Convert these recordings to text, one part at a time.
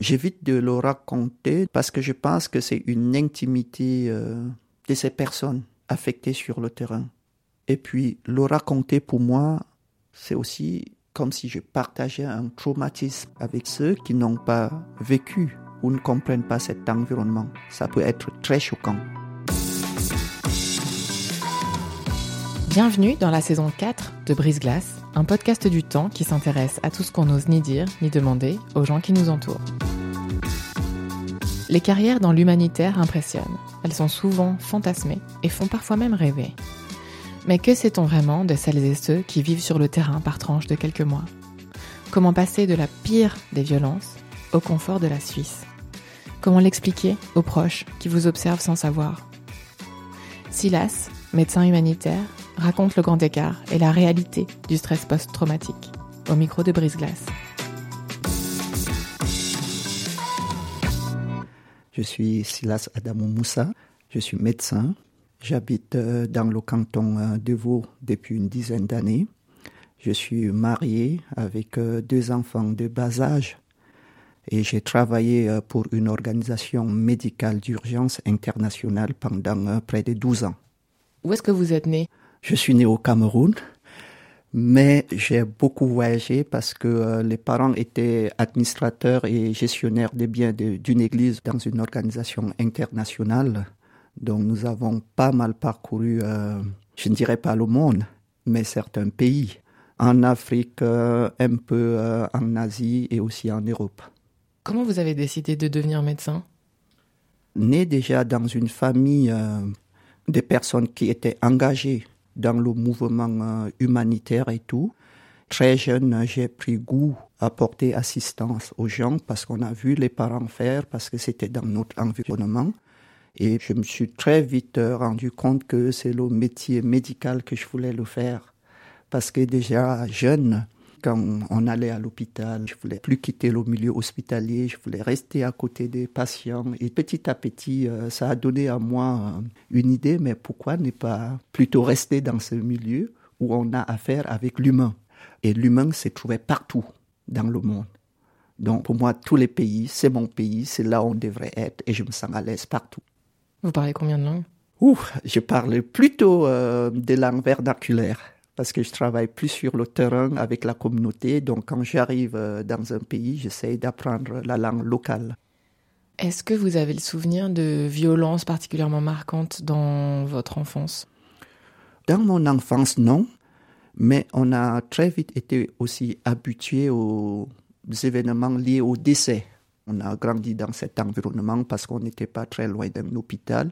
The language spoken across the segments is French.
J'évite de le raconter parce que je pense que c'est une intimité euh, de ces personnes affectées sur le terrain. Et puis le raconter pour moi, c'est aussi comme si je partageais un traumatisme avec ceux qui n'ont pas vécu ou ne comprennent pas cet environnement. Ça peut être très choquant. Bienvenue dans la saison 4 de Brise Glace, un podcast du temps qui s'intéresse à tout ce qu'on n'ose ni dire ni demander aux gens qui nous entourent. Les carrières dans l'humanitaire impressionnent. Elles sont souvent fantasmées et font parfois même rêver. Mais que sait-on vraiment de celles et ceux qui vivent sur le terrain par tranche de quelques mois? Comment passer de la pire des violences au confort de la Suisse? Comment l'expliquer aux proches qui vous observent sans savoir? Silas, médecin humanitaire, raconte le grand écart et la réalité du stress post-traumatique au micro de Brise-Glace. Je suis Silas Adamou Moussa, je suis médecin. J'habite euh, dans le canton euh, de Vaud depuis une dizaine d'années. Je suis marié avec euh, deux enfants de bas âge et j'ai travaillé pour une organisation médicale d'urgence internationale pendant près de 12 ans. Où est-ce que vous êtes né? Je suis né au Cameroun mais j'ai beaucoup voyagé parce que euh, les parents étaient administrateurs et gestionnaires des biens d'une église dans une organisation internationale. Donc nous avons pas mal parcouru, euh, je ne dirais pas le monde, mais certains pays, en Afrique, euh, un peu en Asie et aussi en Europe. Comment vous avez décidé de devenir médecin? Né déjà dans une famille de personnes qui étaient engagées dans le mouvement euh, humanitaire et tout. Très jeune, j'ai pris goût à porter assistance aux gens parce qu'on a vu les parents faire, parce que c'était dans notre environnement. Et je me suis très vite euh, rendu compte que c'est le métier médical que je voulais le faire. Parce que déjà jeune, quand on allait à l'hôpital, je voulais plus quitter le milieu hospitalier, je voulais rester à côté des patients. Et petit à petit, euh, ça a donné à moi euh, une idée, mais pourquoi ne pas plutôt rester dans ce milieu où on a affaire avec l'humain? Et l'humain s'est trouvé partout dans le monde. Donc pour moi, tous les pays, c'est mon pays, c'est là où on devrait être et je me sens à l'aise partout. Vous parlez combien de langues? Ouh, je parle plutôt euh, des langues vernaculaires parce que je travaille plus sur le terrain avec la communauté. Donc quand j'arrive euh, dans un pays, j'essaie d'apprendre la langue locale. Est-ce que vous avez le souvenir de violences particulièrement marquantes dans votre enfance? Dans mon enfance, non. Mais on a très vite été aussi habitué aux événements liés au décès. On a grandi dans cet environnement parce qu'on n'était pas très loin d'un hôpital.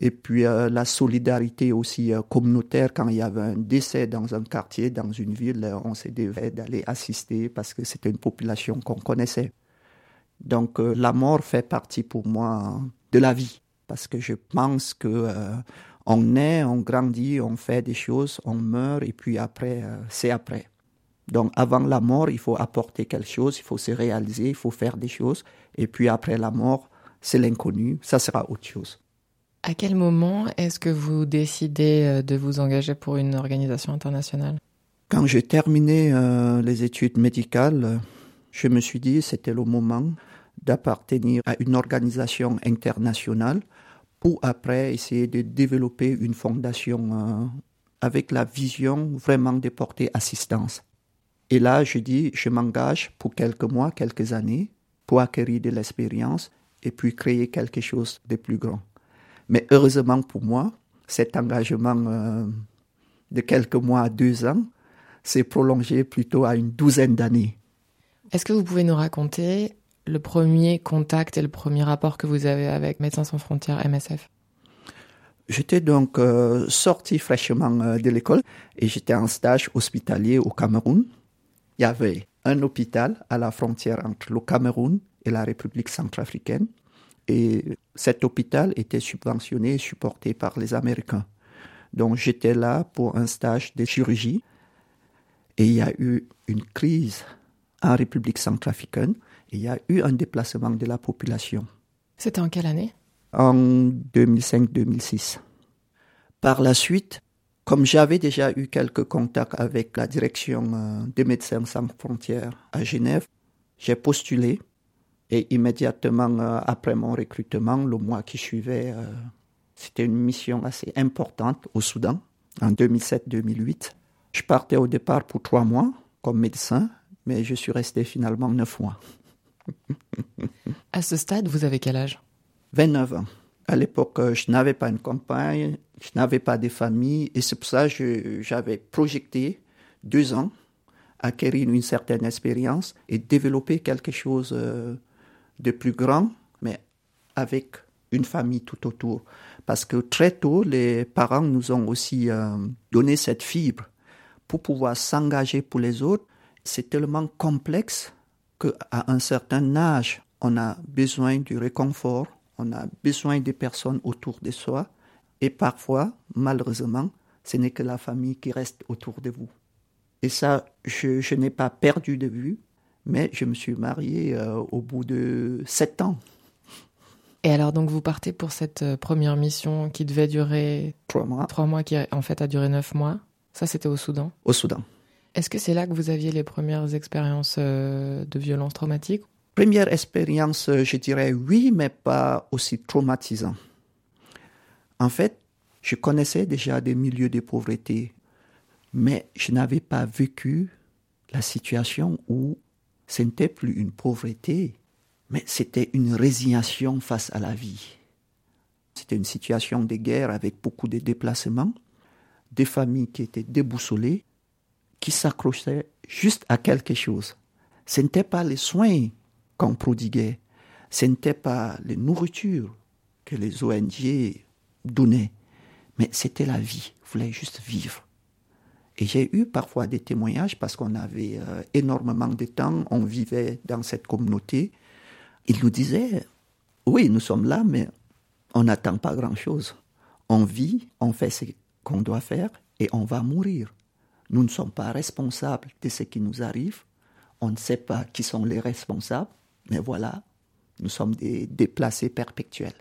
Et puis euh, la solidarité aussi euh, communautaire, quand il y avait un décès dans un quartier, dans une ville, euh, on s'est devait d'aller assister parce que c'était une population qu'on connaissait. Donc la mort fait partie pour moi de la vie parce que je pense que on naît, on grandit, on fait des choses, on meurt et puis après c'est après. Donc avant la mort, il faut apporter quelque chose, il faut se réaliser, il faut faire des choses et puis après la mort, c'est l'inconnu, ça sera autre chose. À quel moment est-ce que vous décidez euh, de vous engager pour une organisation internationale? Quand j'ai terminé euh, les études médicales, je me suis dit c'était le moment d'appartenir à une organisation internationale pour après essayer de développer une fondation euh, avec la vision vraiment de porter assistance. Et là, je dis, je m'engage pour quelques mois, quelques années, pour acquérir de l'expérience et puis créer quelque chose de plus grand. Mais heureusement pour moi, cet engagement euh, de quelques mois à deux ans s'est prolongé plutôt à une douzaine d'années. Est-ce que vous pouvez nous raconter le premier contact et le premier rapport que vous avez avec Médecins sans frontières MSF J'étais donc euh, sorti fraîchement euh, de l'école et j'étais en stage hospitalier au Cameroun. Il y avait un hôpital à la frontière entre le Cameroun et la République centrafricaine. Et cet hôpital était subventionné et supporté par les Américains. Donc j'étais là pour un stage de chirurgie. Et il y a eu une crise en République centrafricaine. Et il y a eu un déplacement de la population. C'était en quelle année? En 2005-2006. Par la suite, comme j'avais déjà eu quelques contacts avec la direction euh, des Médecins sans frontières à Genève, j'ai postulé et immédiatement euh, après mon recrutement, le mois qui suivait, euh, c'était une mission assez importante au Soudan en 2007-2008. Je partais au départ pour trois mois comme médecin, mais je suis resté finalement neuf mois. à ce stade, vous avez quel âge? 29 ans. À l'époque, je n'avais pas une compagne, je n'avais pas de famille, et c'est pour ça que j'avais projeté deux ans, acquérir une certaine expérience et développer quelque chose euh, de plus grand, mais avec une famille tout autour. Parce que très tôt, les parents nous ont aussi euh, donné cette fibre pour pouvoir s'engager pour les autres. C'est tellement complexe qu'à un certain âge, on a besoin du réconfort, on a besoin des personnes autour de soi. Et parfois, malheureusement, ce n'est que la famille qui reste autour de vous. Et ça, je, je n'ai pas perdu de vue mais je me suis marié euh, au bout de sept ans. Et alors, donc, vous partez pour cette euh, première mission qui devait durer trois mois. Trois mois, qui en fait a duré neuf mois. Ça, c'était au Soudan. Au Soudan. Est-ce que c'est là que vous aviez les premières expériences euh, de violence traumatique Première expérience, je dirais oui, mais pas aussi traumatisant. En fait, je connaissais déjà des milieux de pauvreté, mais je n'avais pas vécu la situation où ce n'était plus une pauvreté, mais c'était une résignation face à la vie. C'était une situation de guerre avec beaucoup de déplacements, des familles qui étaient déboussolées, qui s'accrochaient juste à quelque chose. Ce n'était pas les soins qu'on prodiguait, ce n'était pas les nourritures que les ONG donnaient, mais c'était la vie, ils voulaient juste vivre. Et j'ai eu parfois des témoignages parce qu'on avait euh, énormément de temps, on vivait dans cette communauté. Ils nous disaient, oui, nous sommes là, mais on n'attend pas grand-chose. On vit, on fait ce qu'on doit faire et on va mourir. Nous ne sommes pas responsables de ce qui nous arrive. On ne sait pas qui sont les responsables, mais voilà, nous sommes des déplacés perpétuels.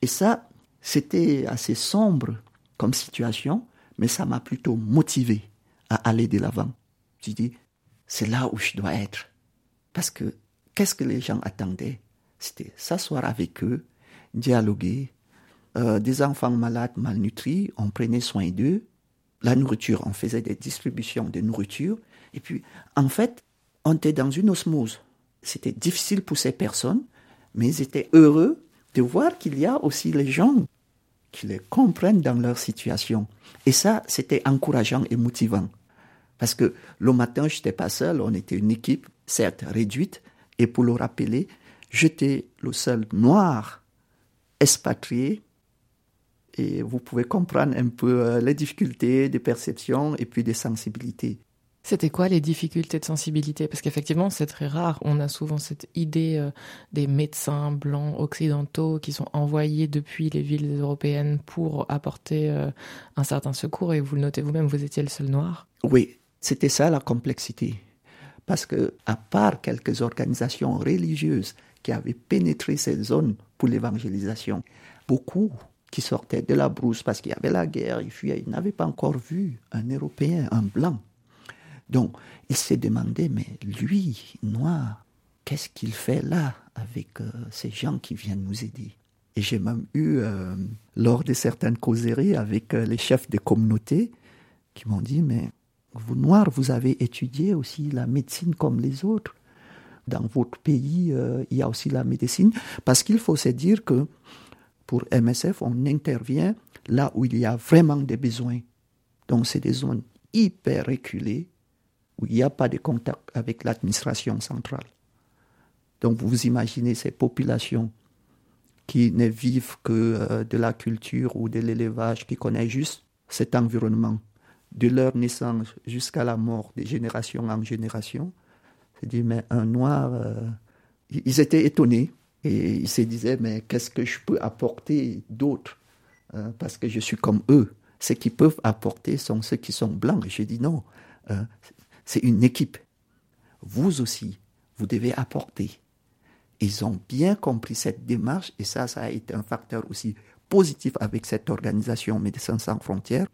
Et ça, c'était assez sombre comme situation, mais ça m'a plutôt motivé à aller de l'avant. Je dis, c'est là où je dois être. Parce que qu'est-ce que les gens attendaient? C'était s'asseoir avec eux, dialoguer. Euh, des enfants malades, malnutris, on prenait soin d'eux. La nourriture, on faisait des distributions de nourriture. Et puis, en fait, on était dans une osmose. C'était difficile pour ces personnes, mais ils étaient heureux de voir qu'il y a aussi les gens qui les comprennent dans leur situation. Et ça, c'était encourageant et motivant. Parce que le matin, je n'étais pas seul, on était une équipe, certes réduite, et pour le rappeler, j'étais le seul noir expatrié. Et vous pouvez comprendre un peu euh, les difficultés des perceptions et puis des sensibilités. C'était quoi les difficultés de sensibilité? Parce qu'effectivement, c'est très rare. On a souvent cette idée euh, des médecins blancs occidentaux qui sont envoyés depuis les villes européennes pour apporter euh, un certain secours. Et vous le notez vous-même, vous étiez le seul noir. Oui, c'était ça la complexité. Parce que, à part quelques organisations religieuses qui avaient pénétré ces zones pour l'évangélisation, beaucoup qui sortaient de la brousse parce qu'il y avait la guerre, ils fuyaient, ils n'avaient pas encore vu un Européen, un blanc donc, il s'est demandé, mais lui, noir, qu'est-ce qu'il fait là avec euh, ces gens qui viennent nous aider? Et j'ai même eu, euh, lors de certaines causeries avec euh, les chefs de communauté, qui m'ont dit, mais vous, noirs, vous avez étudié aussi la médecine comme les autres. Dans votre pays, il y a aussi la médecine. Parce qu'il faut se dire que pour MSF, on intervient là où il y a vraiment des besoins. Donc, c'est des zones hyper reculées où il n'y a pas de contact avec l'administration centrale. Donc vous imaginez ces populations qui ne vivent que euh, de la culture ou de l'élevage, qui connaissent juste cet environnement, de leur naissance jusqu'à la mort, de génération en génération. C'est dit, mais un noir, euh, ils étaient étonnés et ils se disaient, mais qu'est-ce que je peux apporter d'autre euh, Parce que je suis comme eux. Ce qu'ils peuvent apporter sont ceux qui sont blancs. J'ai dit non, c'est une équipe. Vous aussi, vous devez apporter. Ils ont bien compris cette démarche et ça, ça a été un facteur aussi positif avec cette organisation Médecins sans frontières.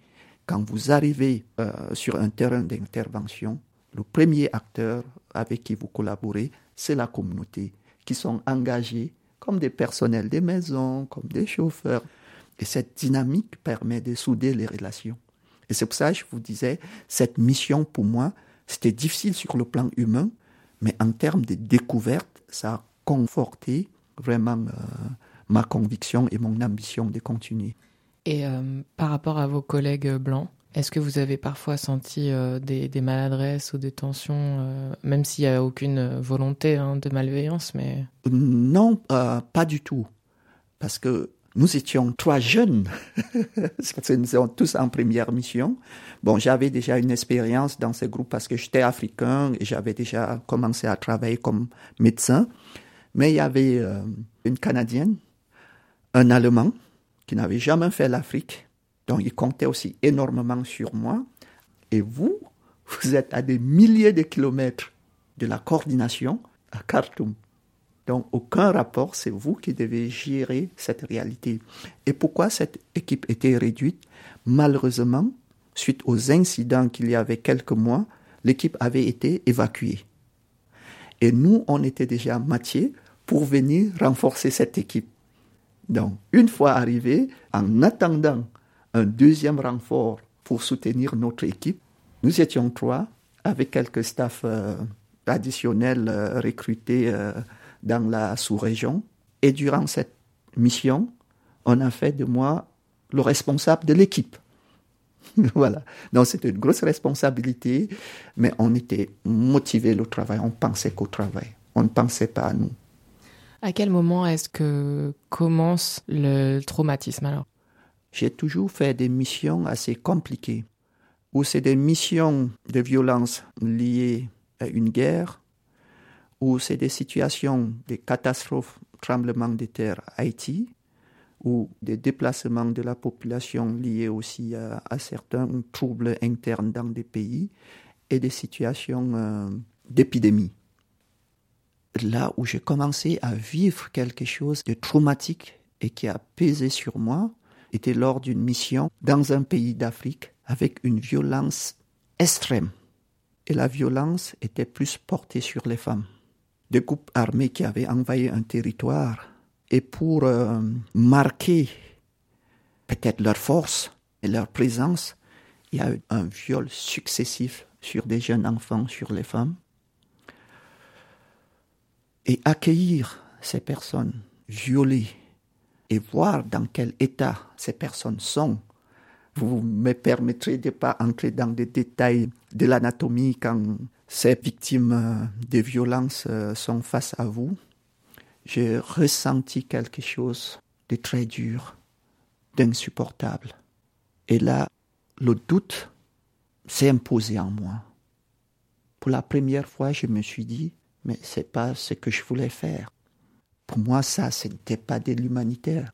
Quand vous arrivez euh, sur un terrain d'intervention, le premier acteur avec qui vous collaborez, c'est la communauté, qui sont engagés comme des personnels des maisons, comme des chauffeurs. Et cette dynamique permet de souder les relations. Et c'est pour ça que je vous disais, cette mission pour moi, c'était difficile sur le plan humain, mais en termes de découverte, ça a conforté vraiment euh, ma conviction et mon ambition de continuer. Et euh, par rapport à vos collègues blancs, est-ce que vous avez parfois senti euh, des, maladresses ou des tensions, même s'il n'y a aucune volonté hein, de malveillance mais... Non, pas du tout. Parce que nous étions trois jeunes, parce que nous étions tous en première mission. Bon, j'avais déjà une expérience dans ce groupe parce que j'étais africain et j'avais déjà commencé à travailler comme médecin. Mais il y avait euh, une Canadienne, un Allemand qui n'avait jamais fait l'Afrique, donc il comptait aussi énormément sur moi. Et vous, vous êtes à des milliers de kilomètres de la coordination à Khartoum. Donc aucun rapport, c'est vous qui devez gérer cette réalité. Et pourquoi cette équipe était réduite? Malheureusement, suite aux incidents qu'il y avait quelques mois, l'équipe avait été évacuée. Et nous, on était déjà matière pour venir renforcer cette équipe. Donc, une fois arrivé, en attendant un deuxième renfort pour soutenir notre équipe, nous étions trois avec quelques staffs euh, additionnels euh, recrutés euh, dans la sous-région. Et durant cette mission, on a fait de moi le responsable de l'équipe. voilà. Donc c'était une grosse responsabilité, mais on était motivé au travail, on pensait qu'au travail, on ne pensait pas à nous. À quel moment est-ce que commence le traumatisme alors? J'ai toujours fait des missions assez compliquées, où c'est des missions de violence liées à une guerre, ou c'est des situations de catastrophes, tremblements de terre Haïti, ou des déplacements de la population liés aussi à, certains troubles internes dans des pays et des situations euh, d'épidémie. Là où j'ai commencé à vivre quelque chose de traumatique et qui a pesé sur moi, était lors d'une mission dans un pays d'Afrique avec une violence extrême. Et la violence était plus portée sur les femmes. Des groupes armés qui avaient envahi un territoire et pour euh, marquer peut-être leur force et leur présence, il y a eu un viol successif sur des jeunes enfants, sur les femmes. Et accueillir ces personnes violées et voir dans quel état ces personnes sont. Vous me permettrez de ne pas entrer dans des détails de l'anatomie quand ces victimes euh, de violences euh, sont face à vous j'ai ressenti quelque chose de très dur, d'insupportable. Et là, le doute s'est imposé en moi. Pour la première fois, je me suis dit, mais c'est pas ce que je voulais faire. Pour moi, ça, ce n'était pas de l'humanitaire.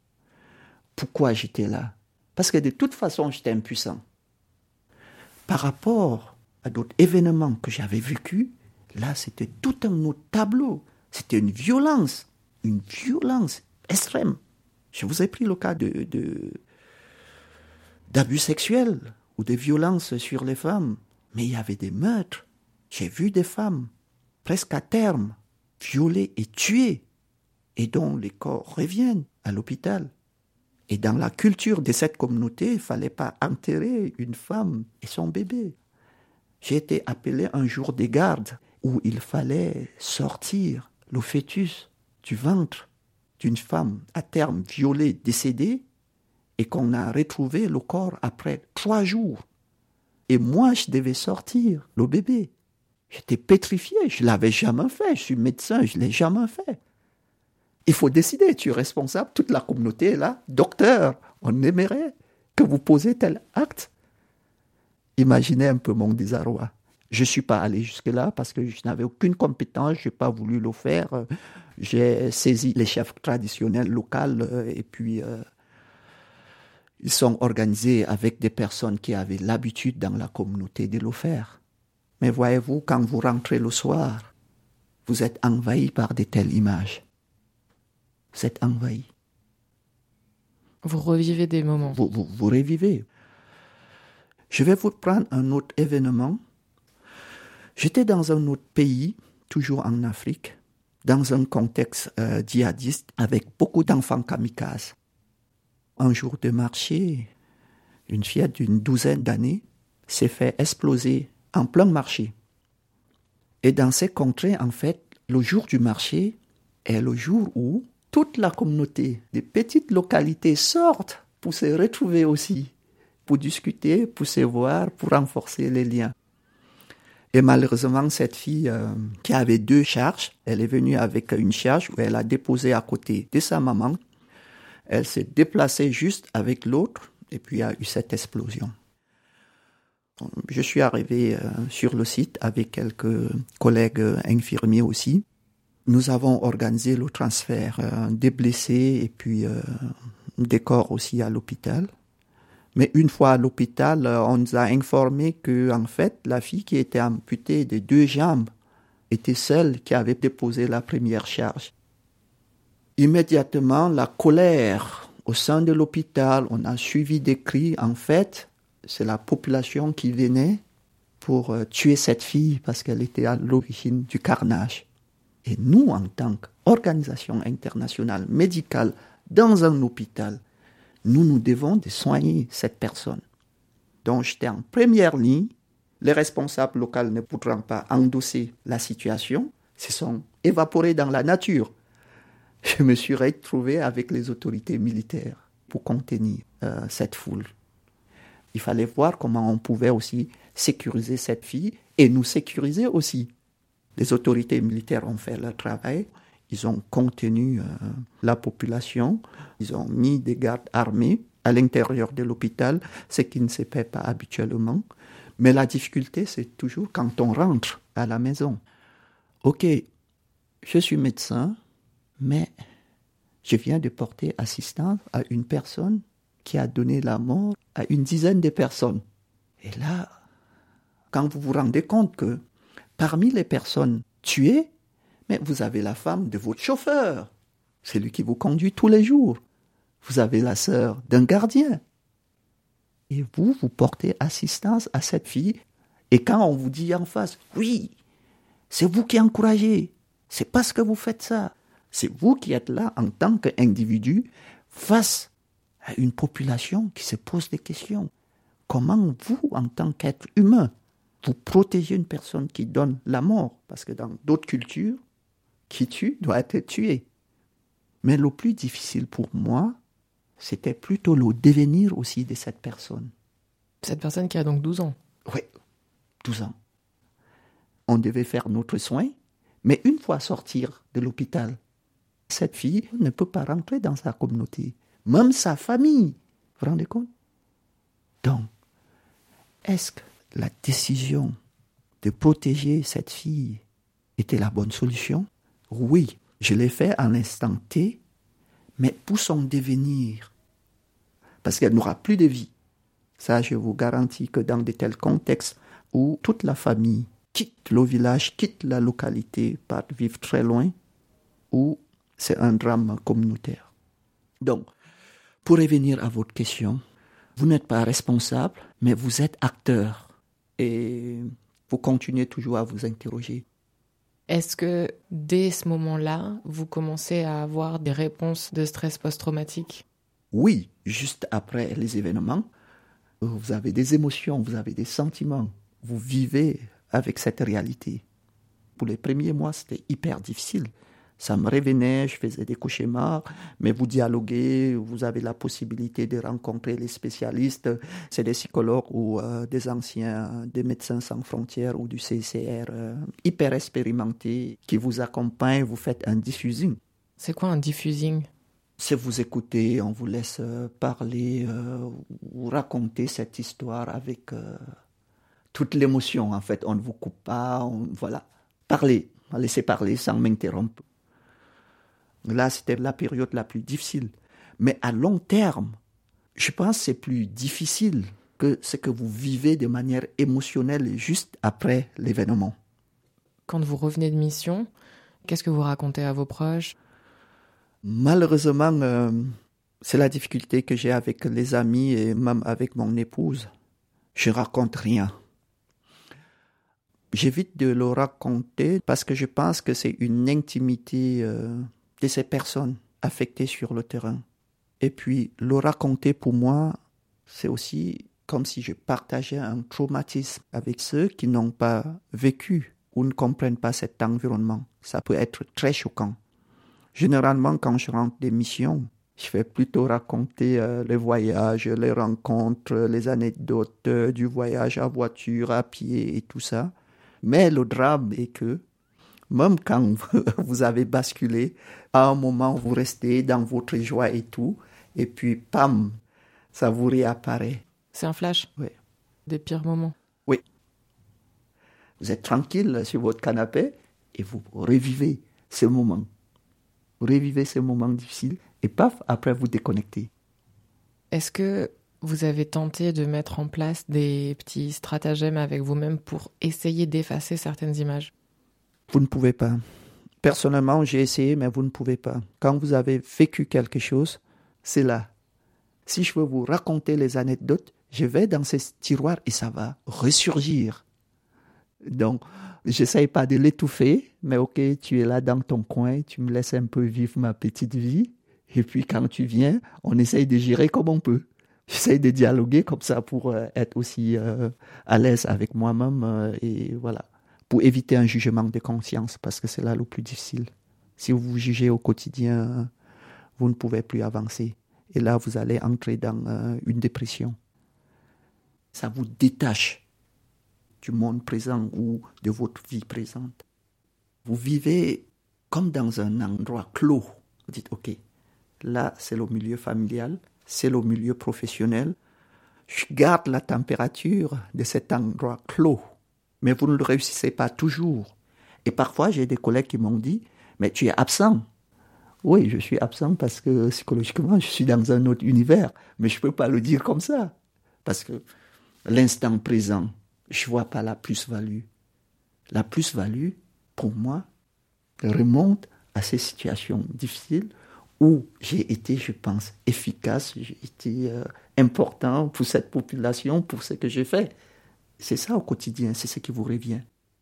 Pourquoi j'étais là? Parce que de toute façon, j'étais impuissant. Par rapport d'autres événements que j'avais vécus, là, c'était tout un autre tableau. C'était une violence une violence extrême. Je vous ai pris le cas de, d'abus sexuels ou de violences sur les femmes, mais il y avait des meurtres. J'ai vu des femmes, presque à terme, violées et tuées, et dont les corps reviennent à l'hôpital. Et dans la culture de cette communauté, il fallait pas enterrer une femme et son bébé. J'ai été appelé un jour des gardes où il fallait sortir le fœtus du ventre d'une femme à terme violée, décédée, et qu'on a retrouvé le corps après trois jours. Et moi, je devais sortir le bébé. J'étais pétrifié, je l'avais jamais fait, je suis médecin, je l'ai jamais fait. Il faut décider, tu es responsable, toute la communauté est là, docteur, on aimerait que vous posez tel acte. Imaginez un peu mon désarroi. Je ne suis pas allé jusque-là parce que je n'avais aucune compétence, je n'ai pas voulu le faire. J'ai saisi les chefs traditionnels locaux euh, et puis euh, ils sont organisés avec des personnes qui avaient l'habitude dans la communauté de le faire. Mais voyez-vous, quand vous rentrez le soir, vous êtes envahi par de telles images. Vous êtes envahi. Vous revivez des moments. Vous, vous, vous revivez. Je vais vous prendre un autre événement. J'étais dans un autre pays, toujours en Afrique, dans un contexte euh, djihadiste avec beaucoup d'enfants kamikazes. Un jour de marché, une fillette d'une douzaine d'années s'est fait exploser en plein marché. Et dans ces contrées, en fait, le jour du marché est le jour où toute la communauté des petites localités sortent pour se retrouver aussi, pour discuter, pour se voir, pour renforcer les liens. Et malheureusement, cette fille euh, qui avait deux charges, elle est venue avec une charge où elle a déposé à côté de sa maman. Elle s'est déplacée juste avec l'autre et puis il y a eu cette explosion. Je suis arrivé euh, sur le site avec quelques collègues infirmiers aussi. Nous avons organisé le transfert euh, des blessés et puis euh, des corps aussi à l'hôpital. Mais une fois à l'hôpital, on nous a informé que, en fait, la fille qui était amputée de deux jambes était celle qui avait déposé la première charge. Immédiatement, la colère au sein de l'hôpital, on a suivi des cris. En fait, c'est la population qui venait pour euh, tuer cette fille parce qu'elle était à l'origine du carnage. Et nous, en tant qu'organisation internationale médicale dans un hôpital, nous nous devons de soigner cette personne. Donc j'étais en première ligne. Les responsables locaux ne pourront pas endosser la situation, se sont évaporés dans la nature. Je me suis retrouvé avec les autorités militaires pour contenir euh, cette foule. Il fallait voir comment on pouvait aussi sécuriser cette fille et nous sécuriser aussi. Les autorités militaires ont fait leur travail. Ils ont contenu euh, la population. Ils ont mis des gardes armés à l'intérieur de l'hôpital, ce qui ne se fait pas habituellement. Mais la difficulté, c'est toujours quand on rentre à la maison. Ok, je suis médecin, mais je viens de porter assistance à une personne qui a donné la mort à une dizaine de personnes. Et là, quand vous vous rendez compte que parmi les personnes tuées, mais vous avez la femme de votre chauffeur, c'est lui qui vous conduit tous les jours. Vous avez la sœur d'un gardien. Et vous, vous portez assistance à cette fille. Et quand on vous dit en face, oui, c'est vous qui encouragez, c'est parce que vous faites ça. C'est vous qui êtes là en tant qu'individu face à une population qui se pose des questions. Comment vous, en tant qu'être humain, vous protégez une personne qui donne la mort? Parce que dans d'autres cultures, qui tue doit être tué. Mais le plus difficile pour moi, c'était plutôt le devenir aussi de cette personne. Cette personne qui a donc 12 ans Oui, 12 ans. On devait faire notre soin, mais une fois sortir de l'hôpital, cette fille ne peut pas rentrer dans sa communauté même sa famille. Vous vous rendez compte? Donc, est-ce que la décision de protéger cette fille était la bonne solution? Oui, je l'ai fait à l'instant T, mais pour son devenir, parce qu'elle n'aura plus de vie. Ça, je vous garantis que dans de tels contextes où toute la famille quitte le village, quitte la localité, part vivre très loin, où c'est un drame communautaire. Donc, pour revenir à votre question, vous n'êtes pas responsable, mais vous êtes acteur. Et vous continuez toujours à vous interroger. Est-ce que dès ce moment-là, vous commencez à avoir des réponses de stress post-traumatique? Oui, juste après les événements, vous avez des émotions, vous avez des sentiments, vous vivez avec cette réalité. Pour les premiers mois, c'était hyper difficile Ça me revenait, je faisais des cauchemars, mais vous dialoguez, vous avez la possibilité de rencontrer les spécialistes. C'est des psychologues ou euh, des anciens, des médecins sans frontières ou du CCR euh, hyper expérimentés qui vous accompagnent, vous faites un diffusing. C'est quoi un diffusing? C'est vous écouter, on vous laisse euh, parler ou raconter cette histoire avec toute l'émotion en fait. On ne vous coupe pas, on, voilà. Parlez, laissez parler sans m'interrompre. Là, c'était la période la plus difficile. Mais à long terme, je pense que c'est plus difficile que ce que vous vivez de manière émotionnelle juste après l'événement. Quand vous revenez de mission, qu'est-ce que vous racontez à vos proches? Malheureusement, euh, c'est la difficulté que j'ai avec les amis et même avec mon épouse. Je raconte rien. J'évite de le raconter parce que je pense que c'est une intimité euh, de ces personnes affectées sur le terrain. Et puis, le raconter pour moi, c'est aussi comme si je partageais un traumatisme avec ceux qui n'ont pas vécu ou ne comprennent pas cet environnement. Ça peut être très choquant. Généralement, quand je rentre des missions, je vais plutôt raconter euh, les voyages, les rencontres, les anecdotes euh, du voyage à voiture, à pied et tout ça. Mais le drame est que même quand vous avez basculé, à un moment, vous restez dans votre joie et tout, et puis, pam, ça vous réapparaît. C'est un flash Oui. Des pires moments Oui. Vous êtes tranquille sur votre canapé et vous revivez ce moment. Vous revivez ce moment difficile et paf, après vous déconnectez. Est-ce que vous avez tenté de mettre en place des petits stratagèmes avec vous-même pour essayer d'effacer certaines images? Vous ne pouvez pas. Personnellement, j'ai essayé, mais vous ne pouvez pas. Quand vous avez vécu quelque chose, c'est là. Si je veux vous raconter les anecdotes, je vais dans ces tiroirs et ça va ressurgir. Donc, j'essaye pas de l'étouffer, mais ok, tu es là dans ton coin, tu me laisses un peu vivre ma petite vie. Et puis quand tu viens, on essaye de gérer comme on peut. J'essaye de dialoguer comme ça pour euh, être aussi euh, à l'aise avec moi-même euh, et voilà pour éviter un jugement de conscience, parce que c'est là le plus difficile. Si vous vous jugez au quotidien, vous ne pouvez plus avancer. Et là, vous allez entrer dans euh, une dépression. Ça vous détache du monde présent ou de votre vie présente. Vous vivez comme dans un endroit clos. Vous dites, OK, là, c'est le milieu familial, c'est le milieu professionnel. Je garde la température de cet endroit clos mais vous ne le réussissez pas toujours. Et parfois, j'ai des collègues qui m'ont dit, mais tu es absent. Oui, je suis absent parce que psychologiquement, je suis dans un autre univers, mais je ne peux pas le dire comme ça. Parce que l'instant présent, je ne vois pas la plus-value. La plus-value, pour moi, remonte à ces situations difficiles où j'ai été, je pense, efficace, j'ai été euh, important pour cette population, pour ce que j'ai fait. C'est ça au quotidien, c'est ce qui vous revient.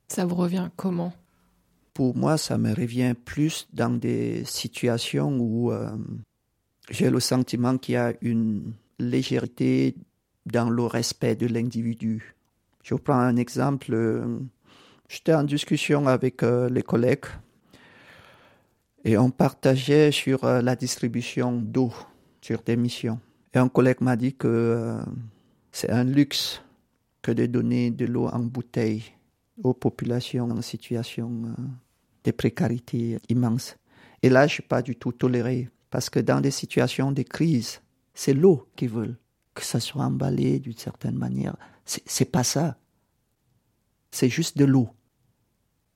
Ça vous revient comment? Pour moi, ça me revient plus dans des situations où euh, j'ai le sentiment qu'il y a une légèreté dans le respect de l'individu. Je prends un exemple. Euh, j'étais en discussion avec euh, les collègues et on partageait sur la distribution d'eau sur des missions. Et un collègue m'a dit que c'est un luxe que de donner de l'eau en bouteille aux populations en situation euh, de précarité immense. Et là, je ne suis pas du tout toléré, parce que dans des situations de crise, c'est l'eau qu'ils veulent, que ça soit emballé d'une certaine manière. C'est pas ça. C'est juste de l'eau.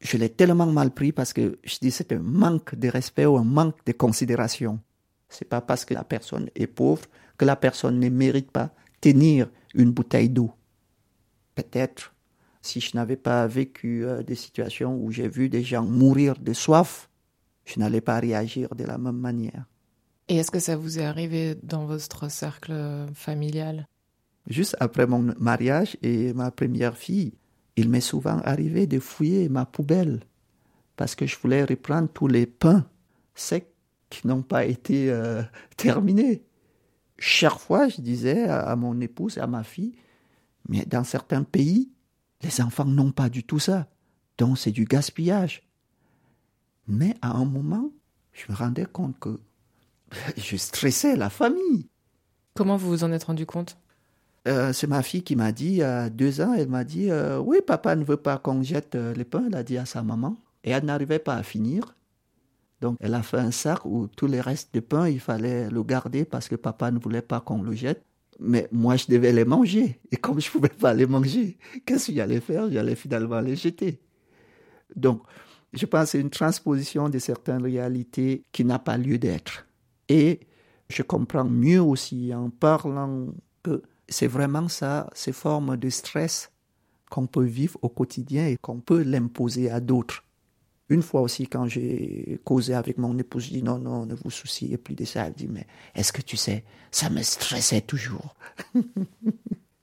Je l'ai tellement mal pris parce que je dis c'est un manque de respect ou un manque de considération. C'est pas parce que la personne est pauvre que la personne ne mérite pas tenir une bouteille d'eau peut-être si je n'avais pas vécu euh, des situations où j'ai vu des gens mourir de soif, je n'allais pas réagir de la même manière. Et est-ce que ça vous est arrivé dans votre cercle familial? Juste après mon mariage et ma première fille, il m'est souvent arrivé de fouiller ma poubelle parce que je voulais reprendre tous les pains secs qui n'ont pas été euh, terminés. Chaque fois, je disais à mon épouse et à ma fille, mais dans certains pays, les enfants n'ont pas du tout ça. Donc c'est du gaspillage. Mais à un moment, je me rendais compte que je stressais la famille. Comment vous vous en êtes rendu compte? Euh, C'est ma fille qui m'a dit, à deux ans, elle m'a dit euh, Oui, papa ne veut pas qu'on jette euh, les pains, elle a dit à sa maman. Et elle n'arrivait pas à finir. Donc, elle a fait un sac où tous les restes de pain, il fallait le garder parce que papa ne voulait pas qu'on le jette. Mais moi, je devais les manger. Et comme je ne pouvais pas les manger, qu'est-ce que j'allais faire? J'allais finalement les jeter. Donc, je pense que c'est une transposition de certaines réalités qui n'a pas lieu d'être. Et je comprends mieux aussi en parlant que c'est vraiment ça, ces formes de stress qu'on peut vivre au quotidien et qu'on peut l'imposer à d'autres. Une fois aussi, quand j'ai causé avec mon épouse, je dis non, non, ne vous souciez plus de ça. Elle dit, mais est-ce que tu sais, ça me stressait toujours.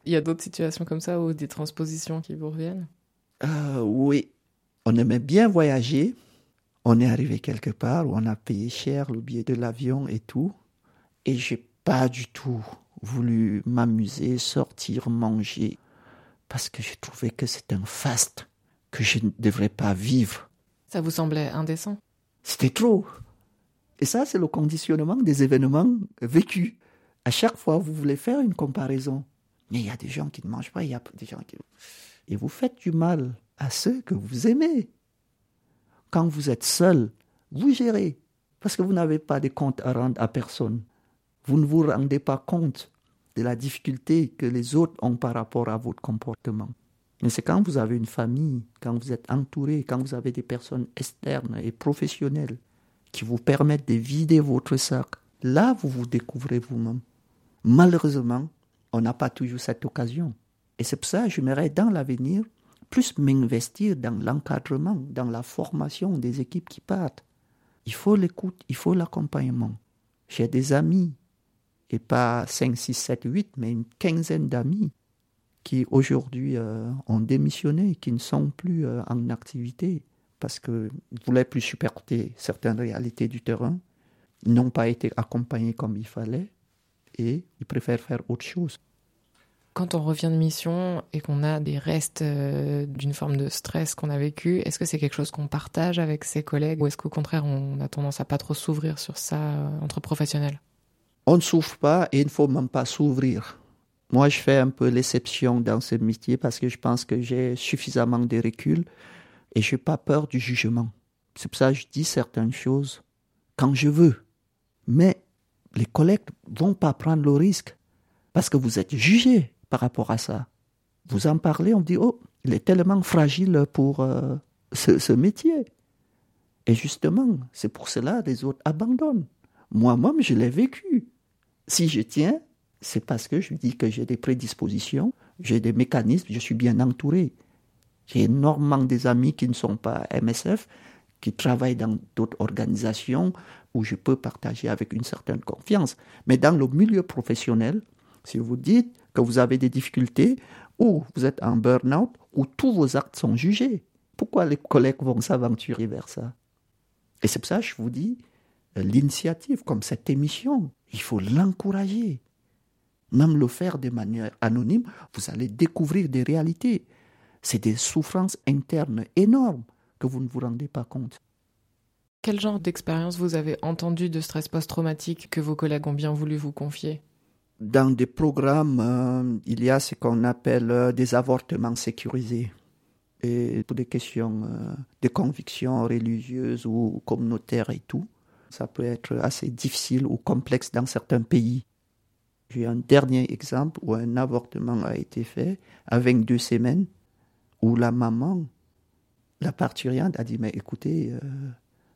Il y a d'autres situations comme ça ou des transpositions qui vous reviennent? Euh, Oui. On aimait bien voyager. On est arrivé quelque part où on a payé cher le billet de l'avion et tout. Et j'ai pas du tout voulu m'amuser, sortir, manger, parce que j'ai trouvé que c'est un faste que je ne devrais pas vivre. Ça vous semblait indécent? C'était trop. Et ça, c'est le conditionnement des événements vécus. À chaque fois, vous voulez faire une comparaison. Mais il y a des gens qui ne mangent pas, il y a des gens qui... Et vous faites du mal à ceux que vous aimez. Quand vous êtes seul, vous gérez. Parce que vous n'avez pas de comptes à rendre à personne. Vous ne vous rendez pas compte de la difficulté que les autres ont par rapport à votre comportement. Mais c'est quand vous avez une famille, quand vous êtes entouré, quand vous avez des personnes externes et professionnelles qui vous permettent de vider votre sac, là vous vous découvrez vous-même. Malheureusement, on n'a pas toujours cette occasion. Et c'est pour ça que j'aimerais dans l'avenir plus m'investir dans l'encadrement, dans la formation des équipes qui partent. Il faut l'écoute, il faut l'accompagnement. J'ai des amis, et pas 5, 6, 7, 8, mais une quinzaine d'amis qui aujourd'hui euh, ont démissionné, qui ne sont plus euh, en activité parce qu'ils ne voulaient plus supporter certaines réalités du terrain, n'ont pas été accompagnés comme il fallait et ils préfèrent faire autre chose. Quand on revient de mission et qu'on a des restes euh, d'une forme de stress qu'on a vécu, est-ce que c'est quelque chose qu'on partage avec ses collègues ou est-ce qu'au contraire on a tendance à pas trop s'ouvrir sur ça entre professionnels? On ne s'ouvre pas et il ne faut même pas s'ouvrir. Moi, je fais un peu l'exception dans ce métier parce que je pense que j'ai suffisamment de recul et je n'ai pas peur du jugement. C'est pour ça que je dis certaines choses quand je veux. Mais les collègues vont pas prendre le risque parce que vous êtes jugé par rapport à ça. Vous en parlez, on dit oh, il est tellement fragile pour euh, ce, ce métier. Et justement, c'est pour cela que les autres abandonnent. Moi-même, je l'ai vécu. Si je tiens, c'est parce que je dis que j'ai des prédispositions, j'ai des mécanismes, je suis bien entouré. J'ai énormément des amis qui ne sont pas MSF, qui travaillent dans d'autres organisations où je peux partager avec une certaine confiance. Mais dans le milieu professionnel, si vous dites que vous avez des difficultés, ou vous êtes en burn-out, ou tous vos actes sont jugés, pourquoi les collègues vont s'aventurer vers ça? Et c'est pour ça que je vous dis, l'initiative comme cette émission, il faut l'encourager même le faire de manière anonyme, vous allez découvrir des réalités. C'est des souffrances internes énormes que vous ne vous rendez pas compte. Quel genre d'expérience vous avez entendu de stress post-traumatique que vos collègues ont bien voulu vous confier? Dans des programmes, euh, il y a ce qu'on appelle euh, des avortements sécurisés. Et pour des questions euh, de convictions religieuses ou communautaires et tout, ça peut être assez difficile ou complexe dans certains pays. J'ai un dernier exemple où un avortement a été fait avec deux semaines, où la maman, la parturiente, a dit Mais écoutez, euh,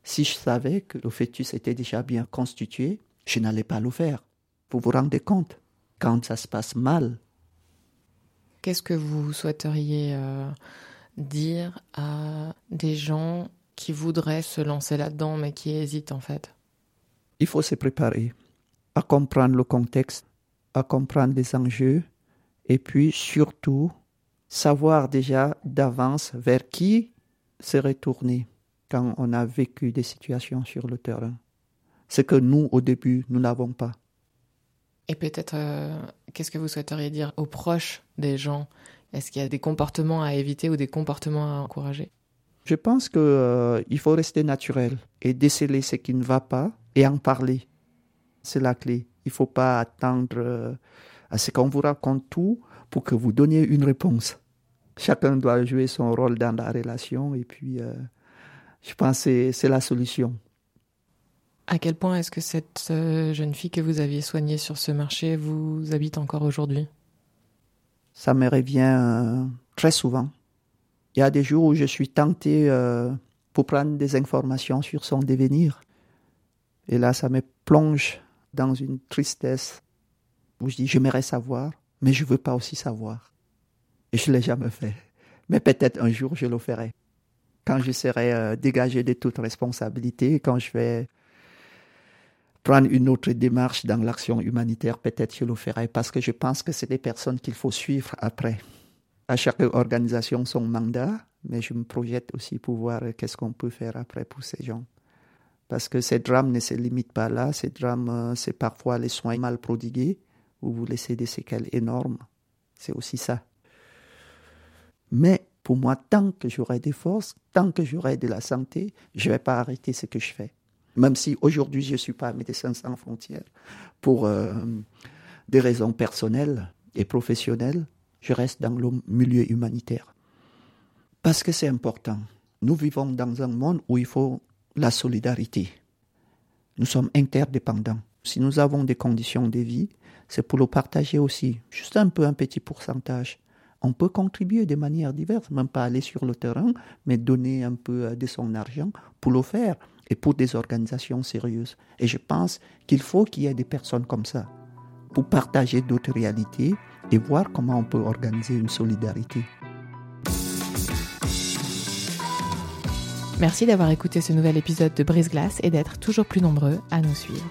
si je savais que le fœtus était déjà bien constitué, je n'allais pas le faire. Vous vous rendez compte Quand ça se passe mal? Qu'est-ce que vous souhaiteriez euh, dire à des gens qui voudraient se lancer là-dedans mais qui hésitent en fait? Il faut se préparer à comprendre le contexte à comprendre les enjeux et puis surtout savoir déjà d'avance vers qui se retourner quand on a vécu des situations sur le terrain. Ce que nous, au début, nous n'avons pas. Et peut-être, euh, qu'est-ce que vous souhaiteriez dire aux proches des gens? Est-ce qu'il y a des comportements à éviter ou des comportements à encourager? Je pense qu'il euh, faut rester naturel et déceler ce qui ne va pas et en parler. C'est la clé. Il ne faut pas attendre euh, à ce qu'on vous raconte tout pour que vous donniez une réponse. Chacun doit jouer son rôle dans la relation et puis euh, je pense que c'est la solution. À quel point est-ce que cette euh, jeune fille que vous aviez soignée sur ce marché vous habite encore aujourd'hui? Ça me revient euh, très souvent. Il y a des jours où je suis tenté euh, pour prendre des informations sur son devenir. Et là, ça me plonge dans une tristesse où je dis, j'aimerais savoir, mais je ne veux pas aussi savoir. Et je l'ai jamais fait. Mais peut-être un jour, je le ferai. Quand je serai dégagé de toute responsabilité, quand je vais prendre une autre démarche dans l'action humanitaire, peut-être je le ferai parce que je pense que c'est des personnes qu'il faut suivre après. À chaque organisation son mandat, mais je me projette aussi pour voir qu'est-ce qu'on peut faire après pour ces gens. Parce que ces drames ne se limitent pas là, ces drames, euh, c'est parfois les soins mal prodigués, où vous laissez des séquelles énormes. C'est aussi ça. Mais pour moi, tant que j'aurai des forces, tant que j'aurai de la santé, je ne vais pas arrêter ce que je fais même si aujourd'hui je ne suis pas médecin sans frontières, pour euh, des raisons personnelles et professionnelles, je reste dans le milieu humanitaire. Parce que c'est important. Nous vivons dans un monde où il faut la solidarité. Nous sommes interdépendants. Si nous avons des conditions de vie, c'est pour le partager aussi, juste un peu, un petit pourcentage. On peut contribuer de manière diverse, même pas aller sur le terrain, mais donner un peu de son argent pour le faire et pour des organisations sérieuses. Et je pense qu'il faut qu'il y ait des personnes comme ça pour partager d'autres réalités et voir comment on peut organiser une solidarité. Merci d'avoir écouté ce nouvel épisode de Brise Glace et d'être toujours plus nombreux à nous suivre.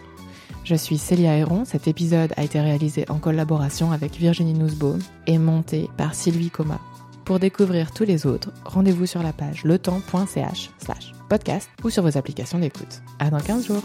Je suis Célia Héron. Cet épisode a été réalisé en collaboration avec Virginie Nussbaum et monté par Sylvie Coma. Pour découvrir tous les autres, rendez-vous sur la page letemps.ch slash podcast ou sur vos applications d'écoute. À dans 15 jours!